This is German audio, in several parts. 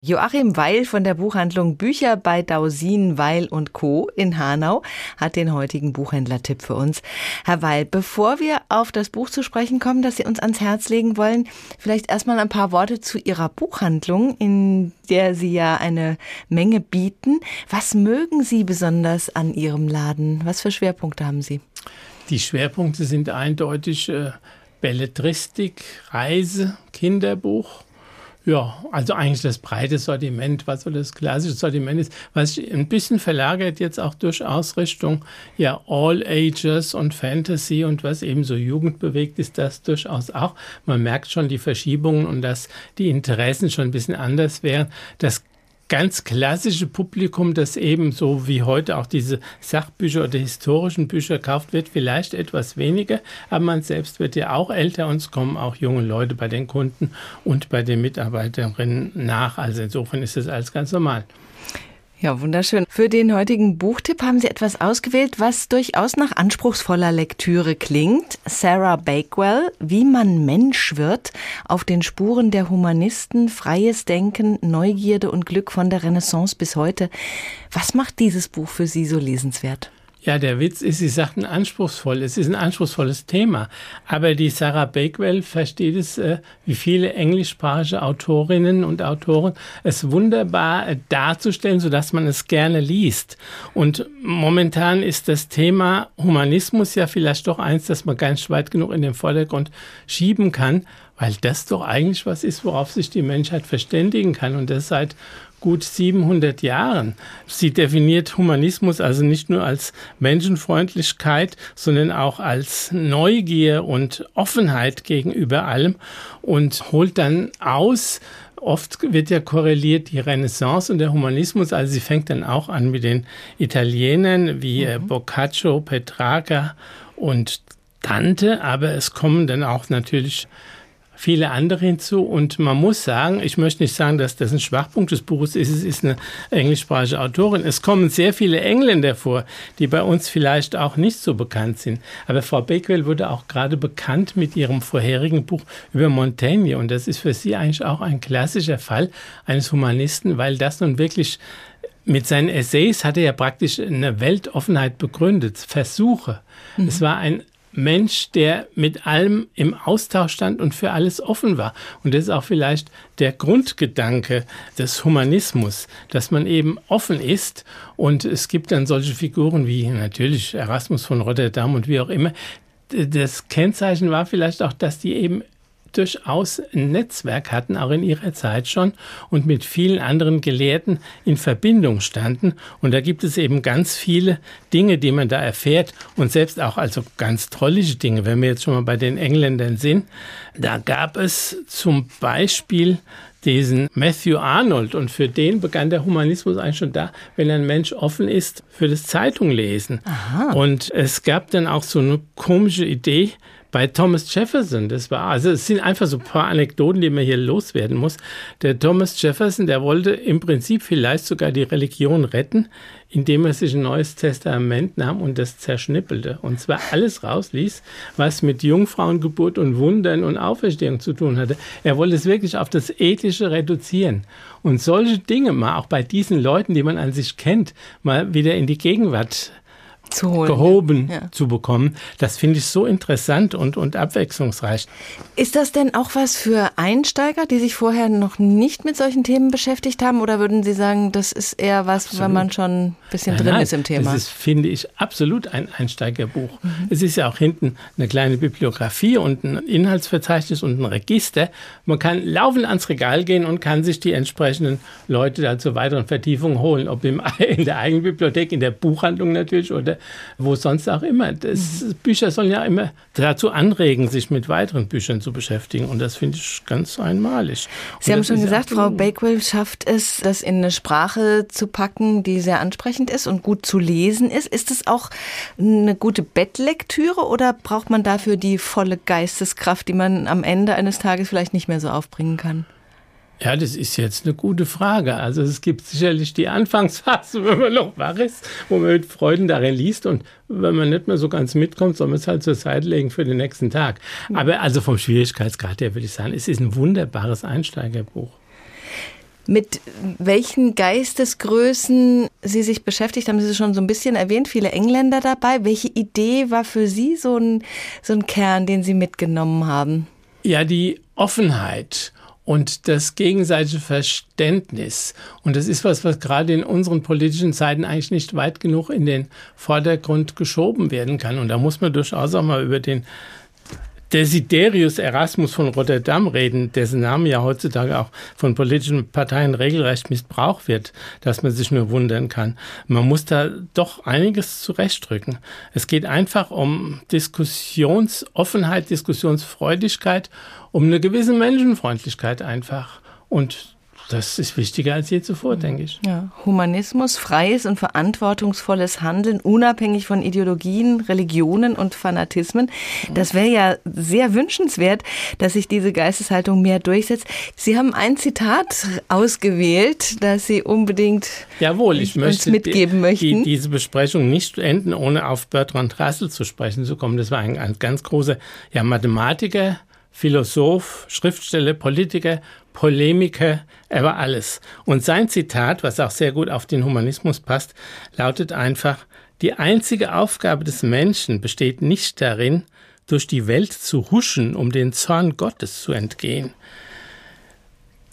Joachim Weil von der Buchhandlung Bücher bei Dausin, Weil und Co. in Hanau hat den heutigen Buchhändlertipp für uns. Herr Weil, bevor wir auf das Buch zu sprechen kommen, das Sie uns ans Herz legen wollen, vielleicht erstmal ein paar Worte zu Ihrer Buchhandlung, in der Sie ja eine Menge bieten. Was mögen Sie besonders an Ihrem Laden? Was für Schwerpunkte haben Sie? Die Schwerpunkte sind eindeutig äh, Belletristik, Reise, Kinderbuch ja, also eigentlich das breite Sortiment, was so das klassische Sortiment ist, was sich ein bisschen verlagert jetzt auch durchaus Richtung ja All Ages und Fantasy und was eben so jugendbewegt ist, das durchaus auch. Man merkt schon die Verschiebungen und dass die Interessen schon ein bisschen anders wären. Das ganz klassische Publikum, das eben so wie heute auch diese Sachbücher oder historischen Bücher kauft, wird vielleicht etwas weniger, aber man selbst wird ja auch älter und es kommen auch junge Leute bei den Kunden und bei den Mitarbeiterinnen nach. Also insofern ist das alles ganz normal. Ja, wunderschön. Für den heutigen Buchtipp haben Sie etwas ausgewählt, was durchaus nach anspruchsvoller Lektüre klingt. Sarah Bakewell, Wie man Mensch wird, auf den Spuren der Humanisten, freies Denken, Neugierde und Glück von der Renaissance bis heute. Was macht dieses Buch für Sie so lesenswert? Ja, der Witz ist, Sie sagten anspruchsvoll. Es ist ein anspruchsvolles Thema. Aber die Sarah Bakewell versteht es, äh, wie viele englischsprachige Autorinnen und Autoren, es wunderbar äh, darzustellen, sodass man es gerne liest. Und momentan ist das Thema Humanismus ja vielleicht doch eins, das man ganz weit genug in den Vordergrund schieben kann, weil das doch eigentlich was ist, worauf sich die Menschheit verständigen kann. Und das seit gut 700 Jahren. Sie definiert Humanismus also nicht nur als Menschenfreundlichkeit, sondern auch als Neugier und Offenheit gegenüber allem und holt dann aus, Oft wird ja korreliert die Renaissance und der Humanismus. Also sie fängt dann auch an mit den Italienern wie äh, mhm. Boccaccio, Petrarca und Dante, aber es kommen dann auch natürlich viele andere hinzu. Und man muss sagen, ich möchte nicht sagen, dass das ein Schwachpunkt des Buches ist. Es ist eine englischsprachige Autorin. Es kommen sehr viele Engländer vor, die bei uns vielleicht auch nicht so bekannt sind. Aber Frau Beckwell wurde auch gerade bekannt mit ihrem vorherigen Buch über Montaigne. Und das ist für sie eigentlich auch ein klassischer Fall eines Humanisten, weil das nun wirklich mit seinen Essays hat er ja praktisch eine Weltoffenheit begründet, Versuche. Mhm. Es war ein Mensch, der mit allem im Austausch stand und für alles offen war. Und das ist auch vielleicht der Grundgedanke des Humanismus, dass man eben offen ist. Und es gibt dann solche Figuren wie natürlich Erasmus von Rotterdam und wie auch immer. Das Kennzeichen war vielleicht auch, dass die eben durchaus ein Netzwerk hatten, auch in ihrer Zeit schon, und mit vielen anderen Gelehrten in Verbindung standen. Und da gibt es eben ganz viele Dinge, die man da erfährt und selbst auch also ganz trollische Dinge, wenn wir jetzt schon mal bei den Engländern sind. Da gab es zum Beispiel diesen Matthew Arnold und für den begann der Humanismus eigentlich schon da, wenn ein Mensch offen ist für das Zeitunglesen. Aha. Und es gab dann auch so eine komische Idee, bei Thomas Jefferson, das war, also es sind einfach so ein paar Anekdoten, die man hier loswerden muss. Der Thomas Jefferson, der wollte im Prinzip vielleicht sogar die Religion retten, indem er sich ein neues Testament nahm und das zerschnippelte. Und zwar alles rausließ, was mit Jungfrauengeburt und Wundern und Auferstehung zu tun hatte. Er wollte es wirklich auf das Ethische reduzieren. Und solche Dinge mal auch bei diesen Leuten, die man an sich kennt, mal wieder in die Gegenwart zu holen, gehoben ja. zu bekommen. Das finde ich so interessant und, und abwechslungsreich. Ist das denn auch was für Einsteiger, die sich vorher noch nicht mit solchen Themen beschäftigt haben? Oder würden Sie sagen, das ist eher was, absolut. wenn man schon ein bisschen nein, drin nein, ist im Thema? Das ist, finde ich, absolut ein Einsteigerbuch. Mhm. Es ist ja auch hinten eine kleine Bibliografie und ein Inhaltsverzeichnis und ein Register. Man kann laufend ans Regal gehen und kann sich die entsprechenden Leute da zur weiteren Vertiefung holen. Ob im, in der eigenen Bibliothek, in der Buchhandlung natürlich oder wo sonst auch immer. Das, mhm. Bücher sollen ja immer dazu anregen, sich mit weiteren Büchern zu beschäftigen. Und das finde ich ganz einmalig. Sie haben schon gesagt, Frau Bakewell schafft es, das in eine Sprache zu packen, die sehr ansprechend ist und gut zu lesen ist. Ist es auch eine gute Bettlektüre oder braucht man dafür die volle Geisteskraft, die man am Ende eines Tages vielleicht nicht mehr so aufbringen kann? Ja, das ist jetzt eine gute Frage. Also es gibt sicherlich die Anfangsphase, wenn man noch wach ist, wo man mit Freuden darin liest und wenn man nicht mehr so ganz mitkommt, soll man es halt zur Seite legen für den nächsten Tag. Aber also vom Schwierigkeitsgrad her würde ich sagen, es ist ein wunderbares Einsteigerbuch. Mit welchen Geistesgrößen Sie sich beschäftigt haben, Sie schon so ein bisschen erwähnt, viele Engländer dabei. Welche Idee war für Sie so ein, so ein Kern, den Sie mitgenommen haben? Ja, die Offenheit und das gegenseitige Verständnis. Und das ist was, was gerade in unseren politischen Zeiten eigentlich nicht weit genug in den Vordergrund geschoben werden kann. Und da muss man durchaus auch mal über den Desiderius Erasmus von Rotterdam reden, dessen Name ja heutzutage auch von politischen Parteien regelrecht missbraucht wird, dass man sich nur wundern kann. Man muss da doch einiges zurechtdrücken. Es geht einfach um Diskussionsoffenheit, Diskussionsfreudigkeit, um eine gewisse Menschenfreundlichkeit einfach. Und das ist wichtiger als je zuvor, denke ich. Ja, Humanismus, freies und verantwortungsvolles Handeln, unabhängig von Ideologien, Religionen und Fanatismen. Das wäre ja sehr wünschenswert, dass sich diese Geisteshaltung mehr durchsetzt. Sie haben ein Zitat ausgewählt, das Sie unbedingt Jawohl, ich möchte mitgeben die, möchten. Die, diese Besprechung nicht enden, ohne auf Bertrand Russell zu sprechen zu kommen. Das war ein, ein ganz großer ja, Mathematiker, Philosoph, Schriftsteller, Politiker, Polemiker, er war alles. Und sein Zitat, was auch sehr gut auf den Humanismus passt, lautet einfach, die einzige Aufgabe des Menschen besteht nicht darin, durch die Welt zu huschen, um den Zorn Gottes zu entgehen.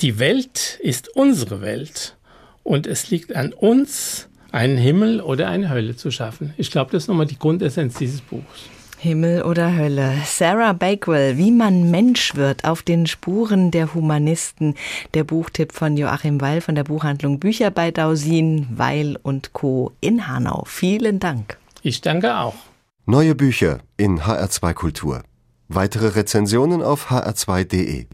Die Welt ist unsere Welt und es liegt an uns, einen Himmel oder eine Hölle zu schaffen. Ich glaube, das ist nochmal die Grundessenz dieses Buchs. Himmel oder Hölle. Sarah Bakewell, wie man Mensch wird auf den Spuren der Humanisten. Der Buchtipp von Joachim Weil von der Buchhandlung Bücher bei Dausin, Weil und Co. in Hanau. Vielen Dank. Ich danke auch. Neue Bücher in HR2 Kultur. Weitere Rezensionen auf hr2.de.